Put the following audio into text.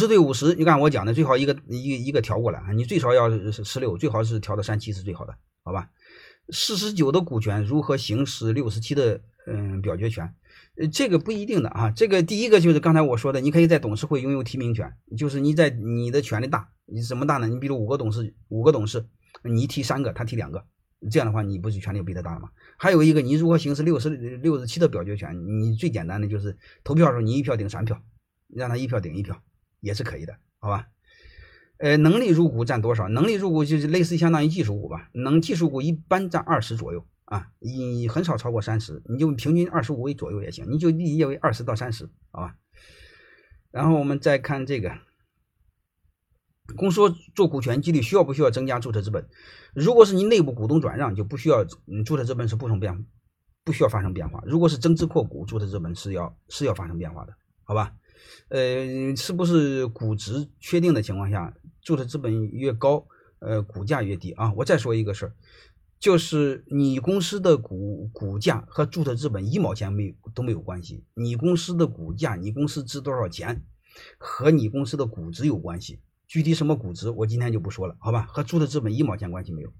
十对五十，你看我讲的最好一个一一个调过来啊，你最少要十六，最好是调到三七是最好的，好吧？四十九的股权如何行使六十七的嗯表决权？呃，这个不一定的啊。这个第一个就是刚才我说的，你可以在董事会拥有提名权，就是你在你的权力大，你怎么大呢？你比如五个董事，五个董事，你提三个，他提两个，这样的话你不是权力比他大了吗？还有一个，你如何行使六十六十七的表决权？你最简单的就是投票的时候，你一票顶三票，让他一票顶一票。也是可以的，好吧？呃，能力入股占多少？能力入股就是类似相当于技术股吧。能技术股一般占二十左右啊，你很少超过三十，你就平均二十五位左右也行，你就理解为二十到三十，好吧？然后我们再看这个，公司做股权激励需要不需要增加注册资本？如果是你内部股东转让，就不需要，注册资本是不成变，不需要发生变化。如果是增资扩股，注册资本是要是要发生变化的，好吧？呃，是不是估值确定的情况下，注册资本越高，呃，股价越低啊？我再说一个事儿，就是你公司的股股价和注册资本一毛钱没有都没有关系。你公司的股价，你公司值多少钱，和你公司的估值有关系。具体什么估值，我今天就不说了，好吧？和注册资本一毛钱关系没有。